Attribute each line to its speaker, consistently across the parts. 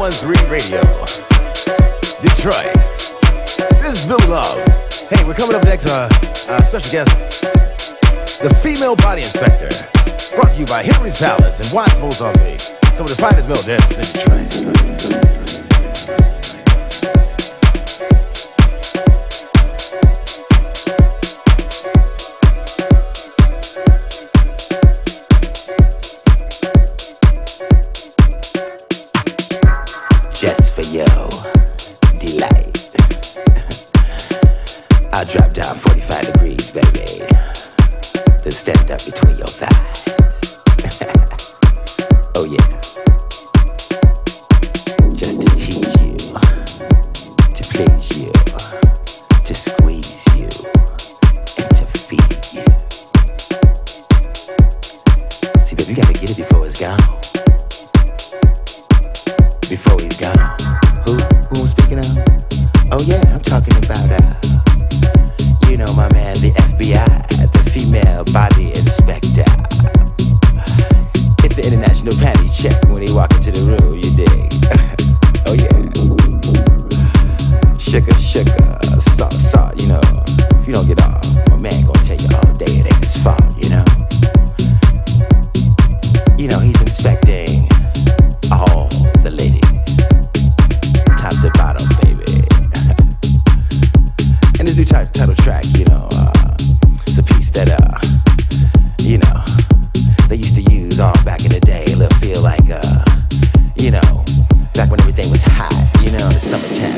Speaker 1: 1013 Radio. Detroit. This is Bill Love. Hey, we're coming up next, uh, uh, special guest, the female body inspector. Brought to you by Henry's Palace and Watts Mozambique. Some of the finest male dancers in Detroit.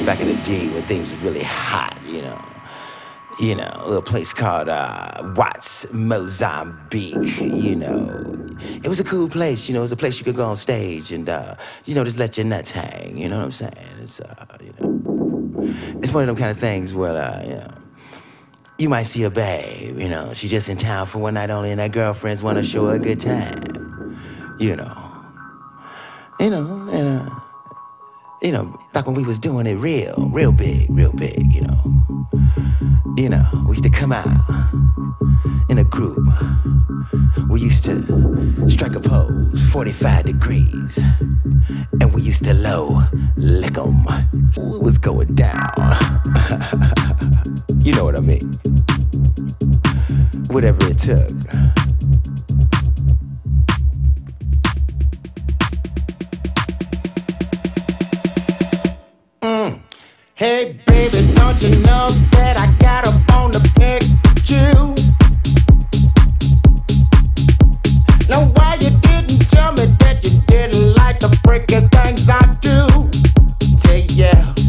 Speaker 2: Back in the day when things were really hot, you know. You know, a little place called uh, Watts, Mozambique, you know. It was a cool place, you know, it was a place you could go on stage and, uh, you know, just let your nuts hang, you know what I'm saying? It's, uh, you know, it's one of them kind of things where, uh, you know, you might see a babe, you know, she just in town for one night only and her girlfriends want to show her a good time, you know. You know, and, uh, you know, back when we was doing it real, real big, real big, you know. You know, we used to come out in a group. We used to strike a pose, 45 degrees. And we used to low lick 'em. It was going down. you know what I mean? Whatever it took.
Speaker 3: Hey baby, don't you know that I got a bone to pick with you? Now why you didn't tell me that you didn't like the things I do? Ya.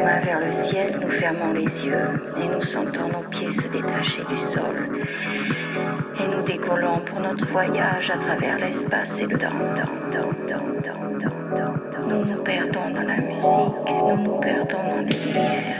Speaker 3: mains vers le ciel, nous fermons les yeux et nous sentons nos pieds se détacher du sol. Et nous décollons pour notre voyage à travers l'espace et le temps. Nous nous perdons dans la musique, nous nous perdons dans les lumières.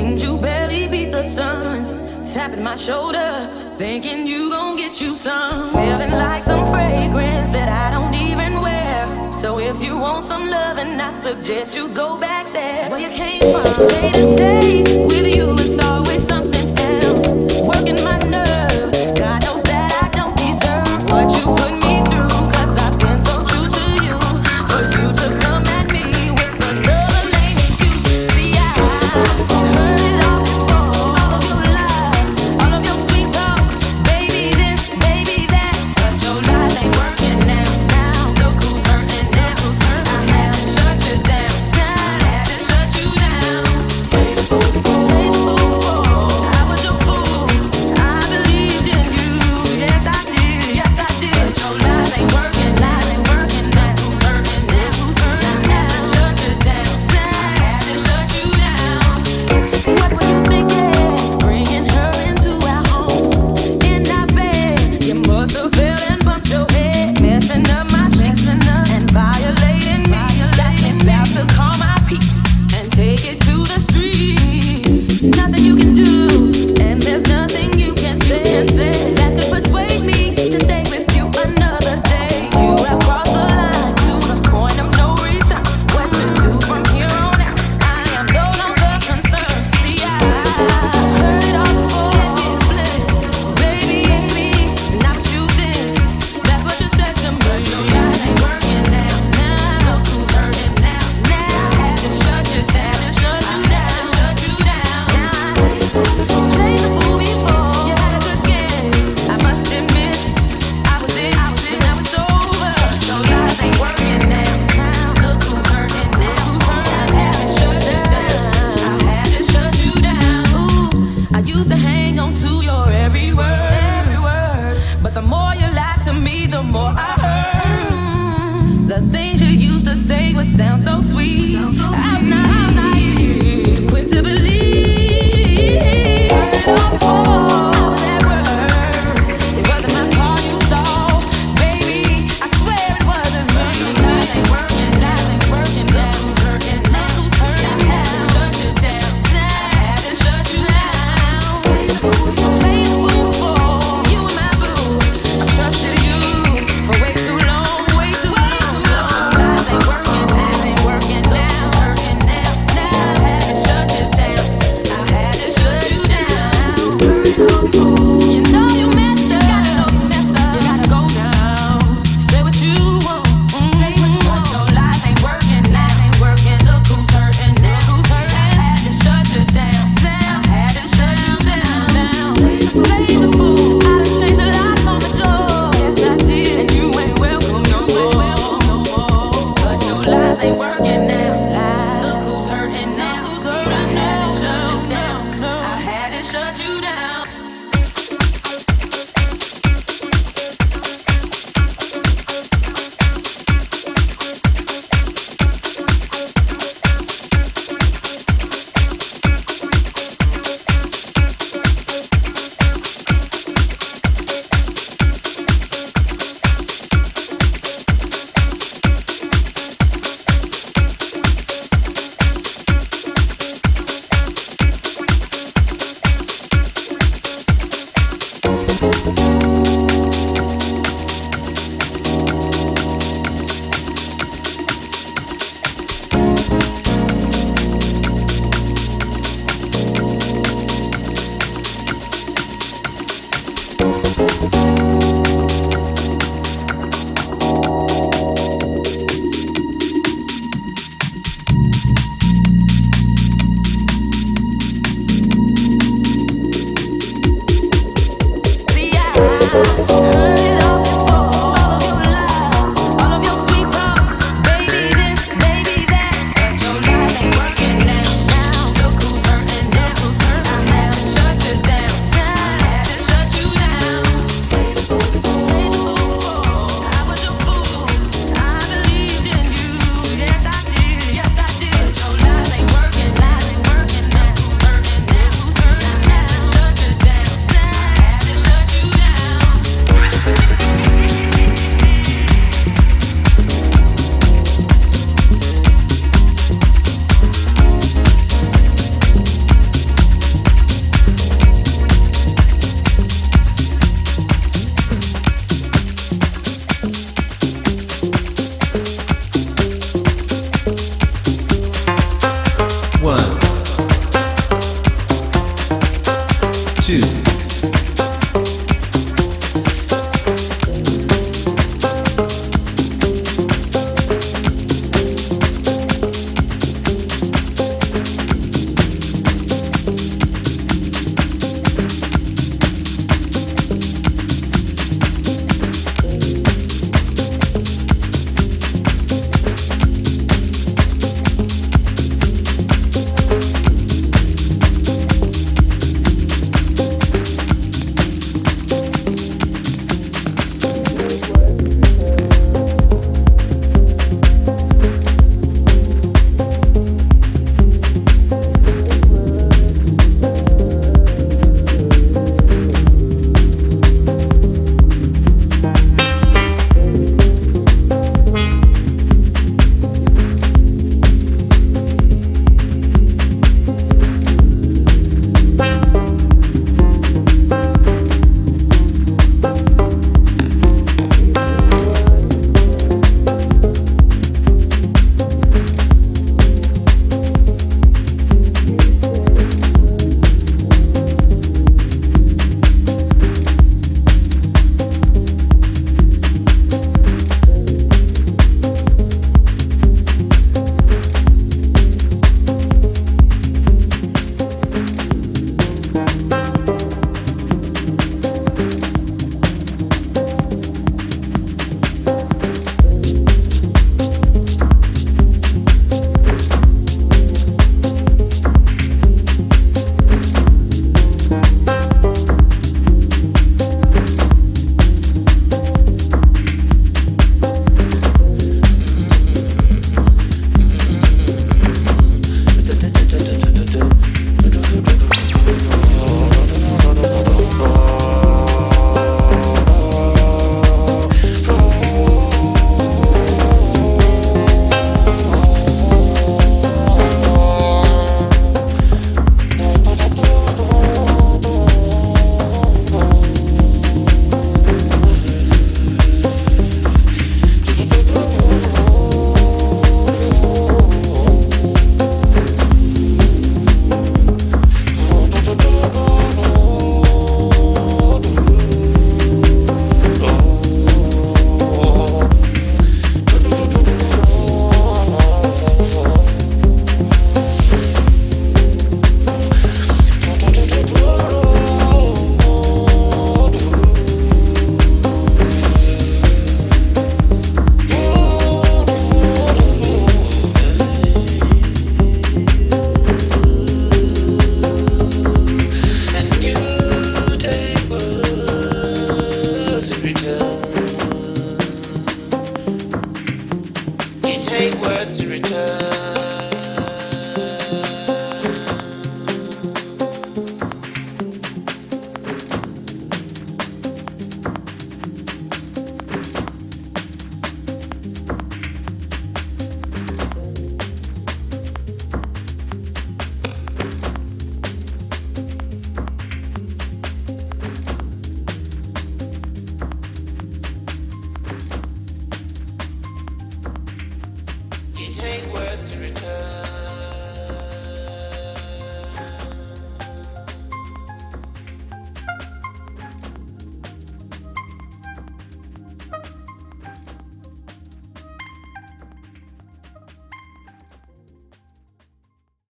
Speaker 3: Seems you barely beat the sun. Tapping my shoulder, thinking you gon' get you some. Smelling like some fragrance that I don't even wear. So if you want some loving, I
Speaker 4: suggest you go back there. Where you came from, day to day. With you, it's always something else. Working my nerve, God knows that I don't deserve what you put.